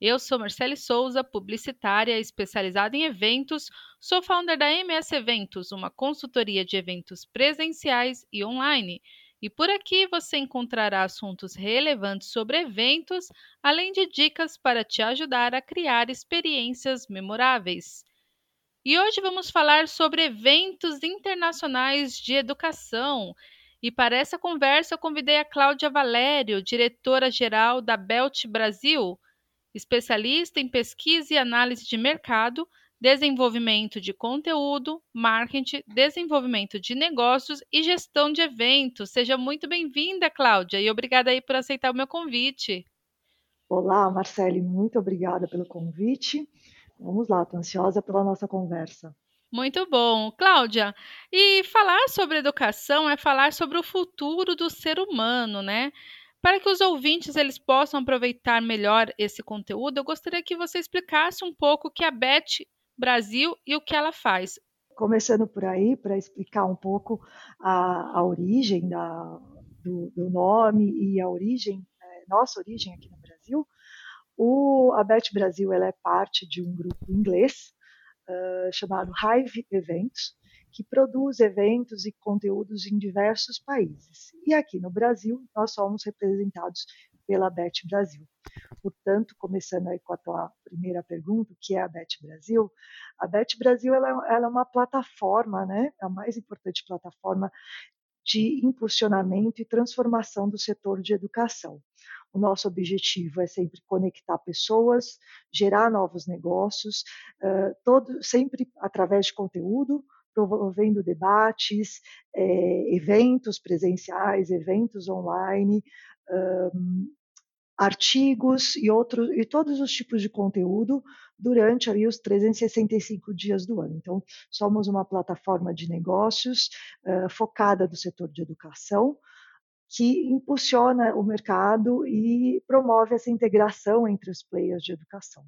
Eu sou Marcele Souza, publicitária especializada em eventos, sou founder da MS Eventos, uma consultoria de eventos presenciais e online. E por aqui você encontrará assuntos relevantes sobre eventos, além de dicas para te ajudar a criar experiências memoráveis. E hoje vamos falar sobre eventos internacionais de educação. E para essa conversa eu convidei a Cláudia Valério, diretora-geral da Belt Brasil especialista em pesquisa e análise de mercado, desenvolvimento de conteúdo, marketing, desenvolvimento de negócios e gestão de eventos. Seja muito bem-vinda, Cláudia, e obrigada aí por aceitar o meu convite. Olá, Marcele, muito obrigada pelo convite. Vamos lá, estou ansiosa pela nossa conversa. Muito bom. Cláudia, e falar sobre educação é falar sobre o futuro do ser humano, né? Para que os ouvintes eles possam aproveitar melhor esse conteúdo, eu gostaria que você explicasse um pouco o que a BET Brasil e o que ela faz. Começando por aí, para explicar um pouco a, a origem da, do, do, nome e a origem, é, nossa origem aqui no Brasil, o, a BET Brasil ela é parte de um grupo inglês uh, chamado Hive Eventos, que produz eventos e conteúdos em diversos países. E aqui no Brasil, nós somos representados pela BET Brasil. Portanto, começando aí com a tua primeira pergunta, que é a BET Brasil? A BET Brasil ela, ela é uma plataforma, né? É a mais importante plataforma de impulsionamento e transformação do setor de educação. O nosso objetivo é sempre conectar pessoas, gerar novos negócios, uh, todo, sempre através de conteúdo, promovendo debates, é, eventos presenciais, eventos online, um, artigos e, outros, e todos os tipos de conteúdo durante ali, os 365 dias do ano. Então, somos uma plataforma de negócios uh, focada no setor de educação, que impulsiona o mercado e promove essa integração entre os players de educação.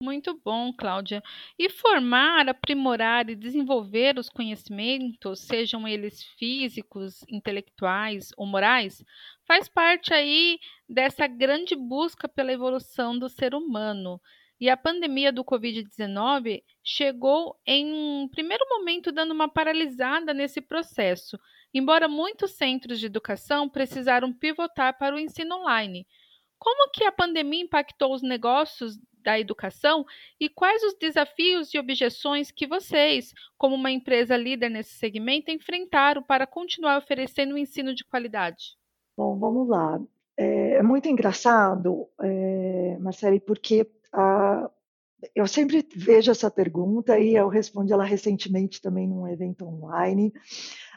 Muito bom, Cláudia. E formar, aprimorar e desenvolver os conhecimentos, sejam eles físicos, intelectuais ou morais, faz parte aí dessa grande busca pela evolução do ser humano. E a pandemia do Covid-19 chegou em um primeiro momento dando uma paralisada nesse processo, embora muitos centros de educação precisaram pivotar para o ensino online. Como que a pandemia impactou os negócios da educação e quais os desafios e objeções que vocês, como uma empresa líder nesse segmento, enfrentaram para continuar oferecendo um ensino de qualidade? Bom, vamos lá. É, é muito engraçado, é, Marcele, porque a, eu sempre vejo essa pergunta e eu respondi ela recentemente também num evento online,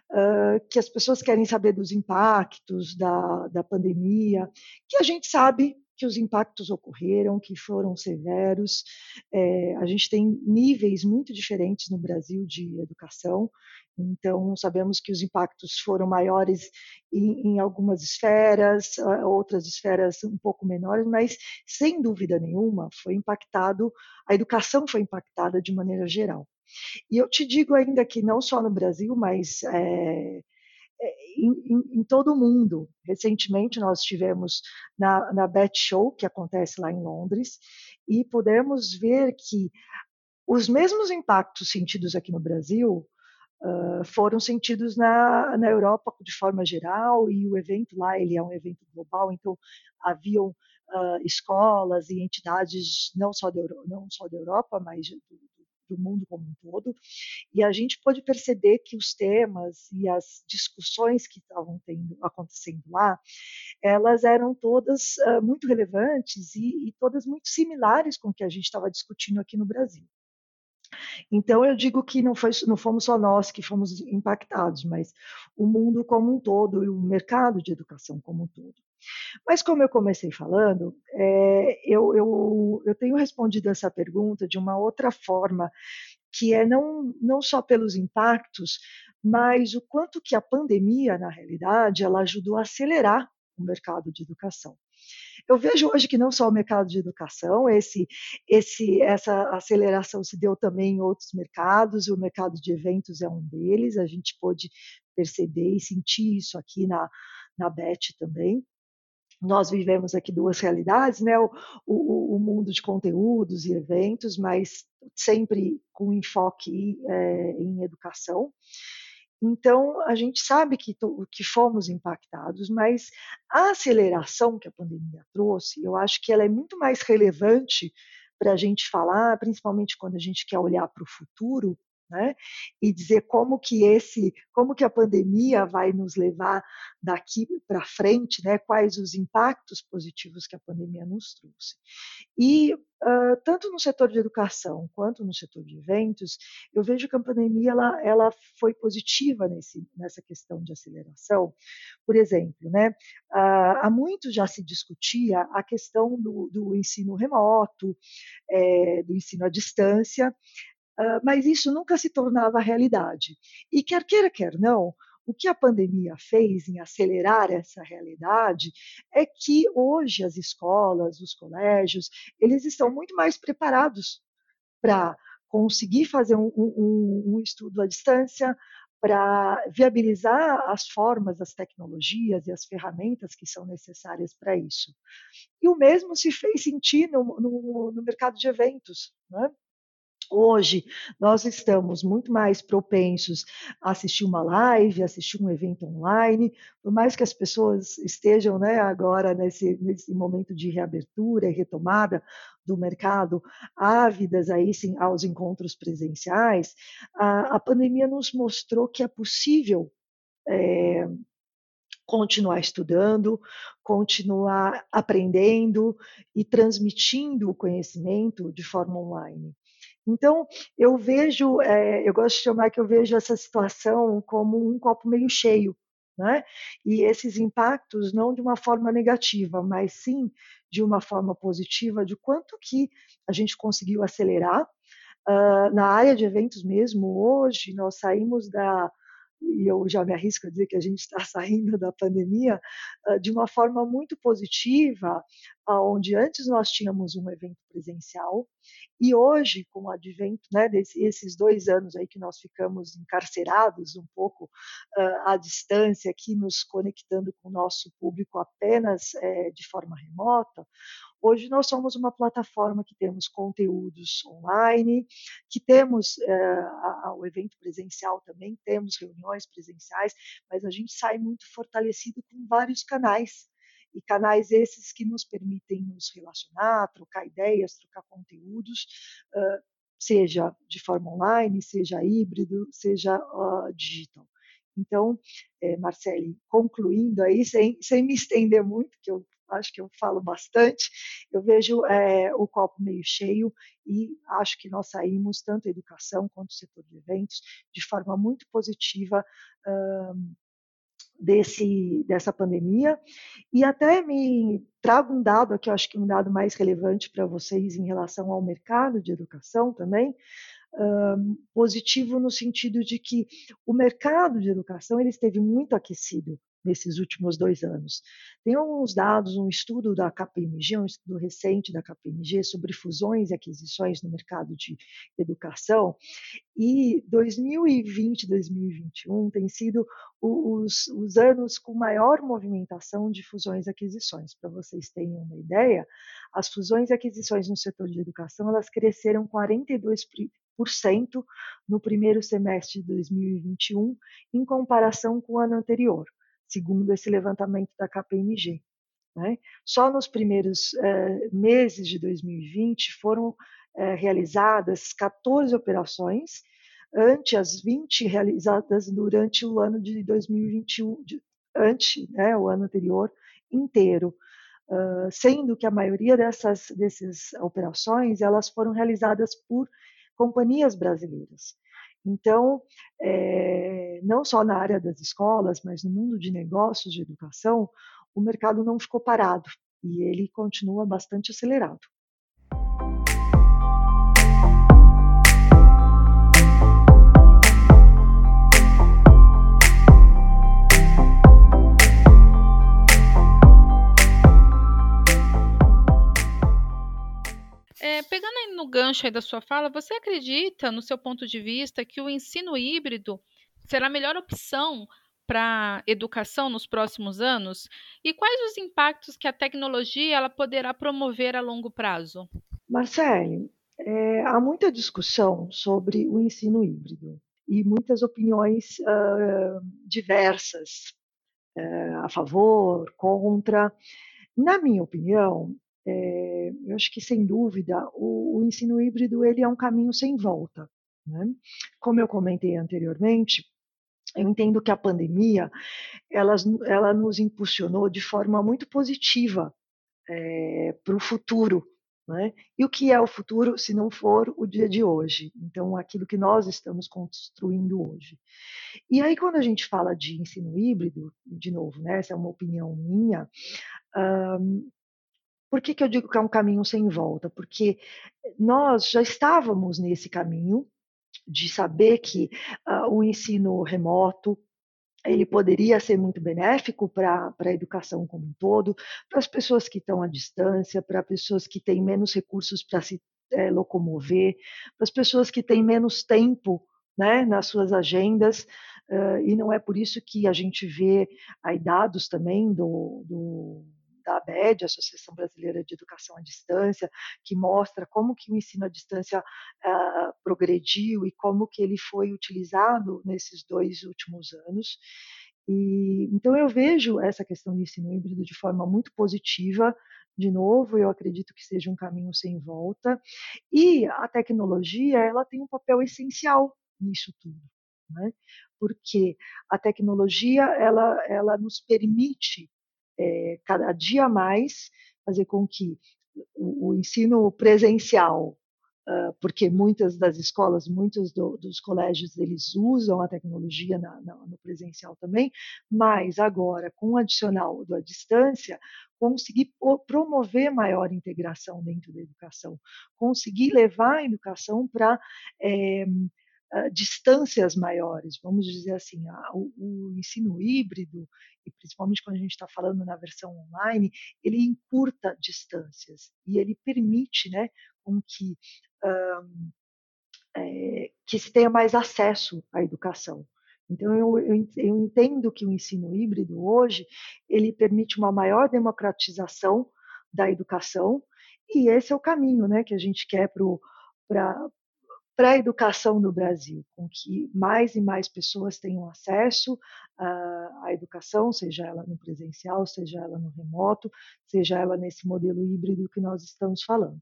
uh, que as pessoas querem saber dos impactos da, da pandemia, que a gente sabe que os impactos ocorreram, que foram severos. É, a gente tem níveis muito diferentes no Brasil de educação, então sabemos que os impactos foram maiores em, em algumas esferas, outras esferas um pouco menores, mas sem dúvida nenhuma foi impactado, a educação foi impactada de maneira geral. E eu te digo ainda que não só no Brasil, mas é, em, em, todo o mundo. Recentemente nós estivemos na, na Bet Show, que acontece lá em Londres, e pudemos ver que os mesmos impactos sentidos aqui no Brasil uh, foram sentidos na, na Europa de forma geral, e o evento lá ele é um evento global, então haviam uh, escolas e entidades não só, da, não só da Europa, mas do, do mundo como um todo, e a gente pode perceber que os temas e as discussões que estavam tendo, acontecendo lá, elas eram todas uh, muito relevantes e, e todas muito similares com o que a gente estava discutindo aqui no Brasil. Então eu digo que não, foi, não fomos só nós que fomos impactados, mas o mundo como um todo e o mercado de educação como um todo. Mas como eu comecei falando, é, eu, eu, eu tenho respondido essa pergunta de uma outra forma que é não, não só pelos impactos, mas o quanto que a pandemia, na realidade, ela ajudou a acelerar o mercado de educação. Eu vejo hoje que não só o mercado de educação, esse, esse, essa aceleração se deu também em outros mercados, o mercado de eventos é um deles, a gente pôde perceber e sentir isso aqui na, na BET também nós vivemos aqui duas realidades, né? O, o, o, mundo de conteúdos e eventos, mas sempre com enfoque é, em educação. Então, a gente sabe que, que fomos impactados, mas a aceleração que a pandemia trouxe, eu acho que ela é muito mais relevante para a gente falar, principalmente quando a gente quer olhar para o futuro, né? E dizer como que esse, como que a pandemia vai nos levar daqui para frente, né? Quais os impactos positivos que a pandemia nos trouxe. E uh, tanto no setor de educação quanto no setor de eventos, eu vejo que a pandemia ela, ela foi positiva nesse, nessa questão de aceleração. Por exemplo, né? Uh, há muito já se discutia a questão do, do ensino remoto, é, do ensino à distância, mas isso nunca se tornava realidade. E quer queira, quer não, o que a pandemia fez em acelerar essa realidade é que hoje as escolas, os colégios, eles estão muito mais preparados para conseguir fazer um, um, um, estudo à distância, para viabilizar as formas, as tecnologias e as ferramentas que são necessárias para isso. E o mesmo se fez sentir no, no, no mercado de eventos. Né? Hoje, nós estamos muito mais propensos a assistir uma live, assistir um evento online, por mais que as pessoas estejam né, agora nesse, nesse momento de reabertura e retomada do mercado, ávidas aí sim aos encontros presenciais, a, a pandemia nos mostrou que é possível é, continuar estudando, continuar aprendendo e transmitindo o conhecimento de forma online. Então, eu vejo, é, eu gosto de chamar que eu vejo essa situação como um copo meio cheio, né? E esses impactos não de uma forma negativa, mas sim de uma forma positiva, de quanto que a gente conseguiu acelerar. Uh, na área de eventos mesmo, hoje nós saímos da, e eu já me arrisco a dizer que a gente está saindo da pandemia uh, de uma forma muito positiva, onde antes nós tínhamos um evento presencial e hoje, com o advento né, desses dois anos aí que nós ficamos encarcerados um pouco uh, à distância, aqui nos conectando com o nosso público apenas é, de forma remota, Hoje nós somos uma plataforma que temos conteúdos online, que temos é, o evento presencial também, temos reuniões presenciais, mas a gente sai muito fortalecido com vários canais e canais esses que nos permitem nos relacionar, trocar ideias, trocar conteúdos, seja de forma online, seja híbrido, seja digital. Então, é, Marcele, concluindo aí, sem, sem me estender muito, que eu acho que eu falo bastante, eu vejo é, o copo meio cheio e acho que nós saímos, tanto a educação quanto o setor de eventos, de forma muito positiva um, desse, dessa pandemia. E até me trago um dado aqui, eu acho que um dado mais relevante para vocês em relação ao mercado de educação também, um, positivo no sentido de que o mercado de educação ele esteve muito aquecido nesses últimos dois anos. Tem alguns dados, um estudo da KPMG, um estudo recente da KPMG sobre fusões e aquisições no mercado de educação, e 2020 2021 tem sido os, os anos com maior movimentação de fusões e aquisições. Para vocês terem uma ideia, as fusões e aquisições no setor de educação elas cresceram 42 no primeiro semestre de 2021, em comparação com o ano anterior segundo esse levantamento da KPMG. Né? Só nos primeiros eh, meses de 2020 foram eh, realizadas 14 operações, ante as 20 realizadas durante o ano de 2021, de, ante né, o ano anterior inteiro. Uh, sendo que a maioria dessas, dessas operações elas foram realizadas por companhias brasileiras. Então, é, não só na área das escolas, mas no mundo de negócios, de educação, o mercado não ficou parado e ele continua bastante acelerado. Gancho aí da sua fala, você acredita, no seu ponto de vista, que o ensino híbrido será a melhor opção para educação nos próximos anos? E quais os impactos que a tecnologia ela poderá promover a longo prazo? Marcele, é, há muita discussão sobre o ensino híbrido e muitas opiniões uh, diversas uh, a favor, contra. Na minha opinião, é, eu acho que sem dúvida o, o, ensino híbrido ele é um caminho sem volta. Né? Como eu comentei anteriormente, eu entendo que a pandemia ela, ela nos impulsionou de forma muito positiva é, para o futuro. Né? E o que é o futuro se não for o dia de hoje? Então, aquilo que nós estamos construindo hoje. E aí, quando a gente fala de ensino híbrido, de novo, né, essa é uma opinião minha, um, por que, que eu digo que é um caminho sem volta? Porque nós já estávamos nesse caminho de saber que uh, o ensino remoto, ele poderia ser muito benéfico para a educação como um todo, para as pessoas que estão à distância, para pessoas que têm menos recursos para se é, locomover, para as pessoas que têm menos tempo né, nas suas agendas, uh, e não é por isso que a gente vê aí dados também do, do ABED, Associação Brasileira de Educação à Distância, que mostra como que o ensino à distância uh, progrediu e como que ele foi utilizado nesses dois últimos anos. E, então eu vejo essa questão do ensino híbrido de forma muito positiva. De novo, eu acredito que seja um caminho sem volta. E a tecnologia, ela tem um papel essencial nisso tudo. Né? Porque a tecnologia, ela, ela nos permite é, cada dia mais fazer com que o, o ensino presencial, uh, porque muitas das escolas, muitos do, dos colégios, eles usam a tecnologia na, na, no presencial também, mas agora, com o adicional da distância, conseguir promover maior integração dentro da educação, conseguir levar a educação para é, uh, distâncias maiores, vamos dizer assim, a, o, o, ensino híbrido, e principalmente quando a gente está falando na versão online, ele encurta distâncias e ele permite né, com que, um, é, que se tenha mais acesso à educação. Então, eu, eu, eu, entendo que o ensino híbrido hoje, ele permite uma maior democratização da educação, e esse é o caminho né, que a gente quer para para a educação no Brasil, com que mais e mais pessoas tenham acesso à, educação, seja ela no presencial, seja ela no remoto, seja ela nesse modelo híbrido que nós estamos falando.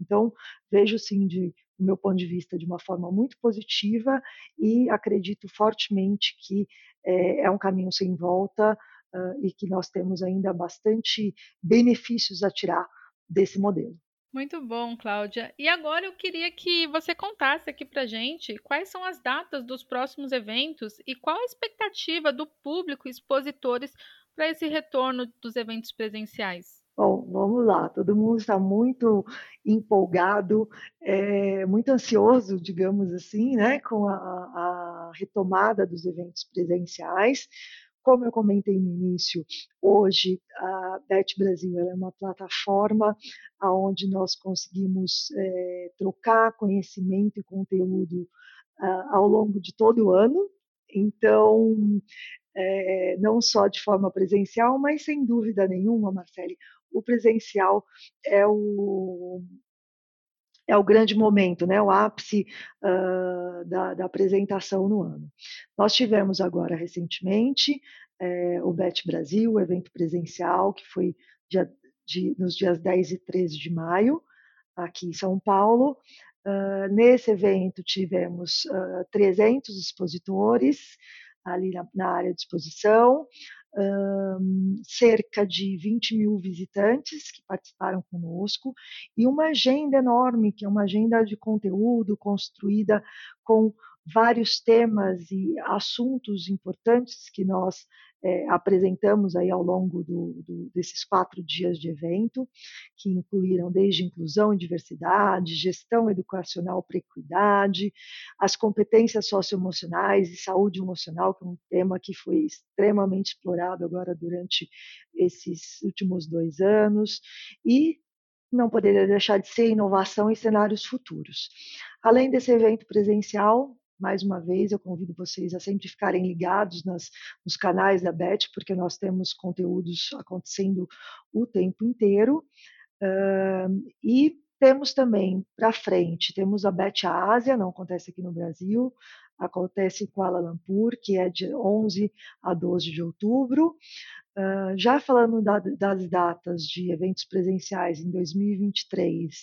Então, vejo sim, de, do meu ponto de vista, de uma forma muito positiva e acredito fortemente que é, é um caminho sem volta uh, e que nós temos ainda bastante benefícios a tirar desse modelo. Muito bom, Cláudia. E agora eu queria que você contasse aqui para gente quais são as datas dos próximos eventos e qual a expectativa do público e expositores para esse retorno dos eventos presenciais. Bom, vamos lá. Todo mundo está muito empolgado, é, muito ansioso, digamos assim, né, com a, a retomada dos eventos presenciais. Como eu comentei no início, hoje a Bet Brasil é uma plataforma onde nós conseguimos é, trocar conhecimento e conteúdo uh, ao longo de todo o ano. Então, é, não só de forma presencial, mas sem dúvida nenhuma, Marcele, o presencial é o, é o grande momento, né, o ápice uh, da, da, apresentação no ano. Nós tivemos agora recentemente é, o BET Brasil, o evento presencial, que foi dia, de, nos dias 10 e 13 de maio, aqui em São Paulo. Uh, nesse evento tivemos uh, 300 expositores ali na, na área de exposição, um, cerca de 20 mil visitantes que participaram conosco e uma agenda enorme, que é uma agenda de conteúdo construída com vários temas e assuntos importantes que nós é, apresentamos aí ao longo do, do, desses quatro dias de evento, que incluíram desde inclusão e diversidade, gestão educacional para equidade, as competências socioemocionais e saúde emocional, que é um tema que foi extremamente explorado agora durante esses últimos dois anos, e não poderia deixar de ser inovação e cenários futuros. Além desse evento presencial, mais uma vez, eu convido vocês a sempre ficarem ligados nas, nos canais da BET, porque nós temos conteúdos acontecendo o tempo inteiro. Uh, e temos também para frente, temos a BET Ásia, não acontece aqui no Brasil, acontece em Kuala Lumpur, que é de 11 a 12 de outubro. Uh, já falando da, das datas de eventos presenciais em 2023,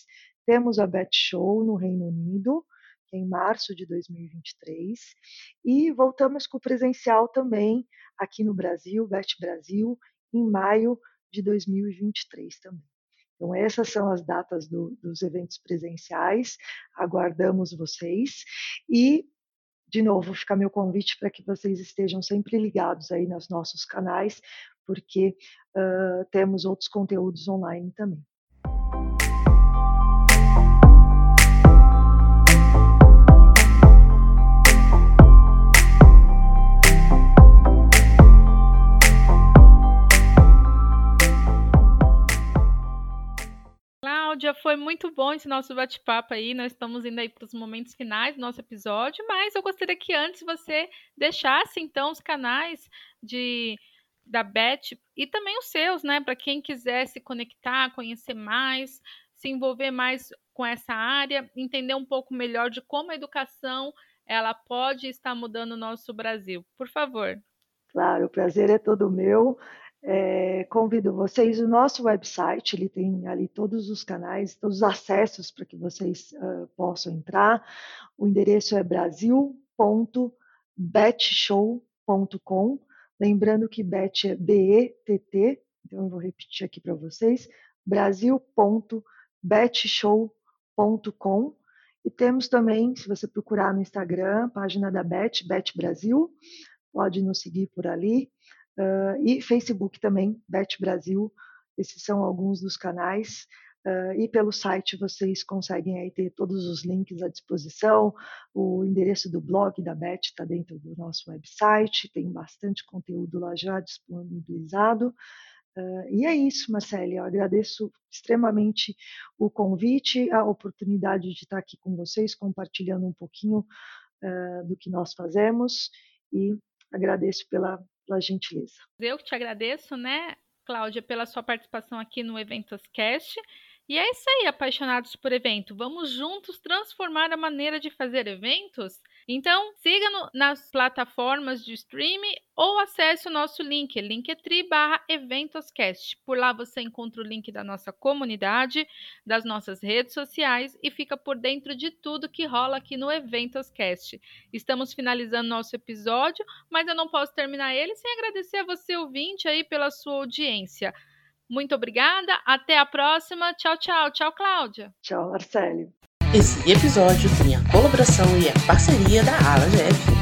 temos a BET Show no Reino Unido, em março de 2023, e voltamos com o presencial também aqui no Brasil, BET Brasil, em maio de 2023 também. Então, essas são as datas do, dos eventos presenciais, aguardamos vocês e de novo, fica meu convite para que vocês estejam sempre ligados aí nos nossos canais, porque uh, temos outros conteúdos online também. Foi muito bom esse nosso bate-papo aí. Nós estamos indo aí para os momentos finais do nosso episódio, mas eu gostaria que antes você deixasse então os canais de da Beth e também os seus, né, para quem quiser se conectar, conhecer mais, se envolver mais com essa área, entender um pouco melhor de como a educação ela pode estar mudando o nosso Brasil. Por favor. Claro, o prazer é todo meu. É, convido vocês, o nosso website, ele tem ali todos os canais, todos os acessos para que vocês uh, possam entrar. O endereço é brasil.betshow.com. Lembrando que bet é B-E-T-T, então eu vou repetir aqui para vocês, brasil.betshow.com. E temos também, se você procurar no Instagram, página da Bet, Bet Brasil, pode nos seguir por ali. Uh, e Facebook também, Bet Brasil. Esses são alguns dos canais. Uh, e pelo site vocês conseguem aí ter todos os links à disposição. O endereço do blog da Bet está dentro do nosso website, tem bastante conteúdo lá já disponibilizado. Uh, e é isso, Marcele. Eu agradeço extremamente o convite, a oportunidade de estar aqui com vocês, compartilhando um pouquinho do que nós fazemos e agradeço pela pela gentileza. Eu que te agradeço, né, Cláudia, pela sua participação aqui no Eventos Cast. E é isso aí, apaixonados por evento. Vamos juntos transformar a maneira de fazer eventos? Então, siga nas plataformas de streaming ou acesse o nosso link, linktree barra eventoscast. Por lá você encontra o link da nossa comunidade, das nossas redes sociais e fica por dentro de tudo que rola aqui no Eventoscast. Estamos finalizando nosso episódio, mas eu não posso terminar ele sem agradecer a você, ouvinte, aí pela sua audiência. Muito obrigada, até a próxima. Tchau, tchau. Tchau, Cláudia. Tchau, Marcelo. Esse episódio tem a colaboração e a parceria da Ala GF.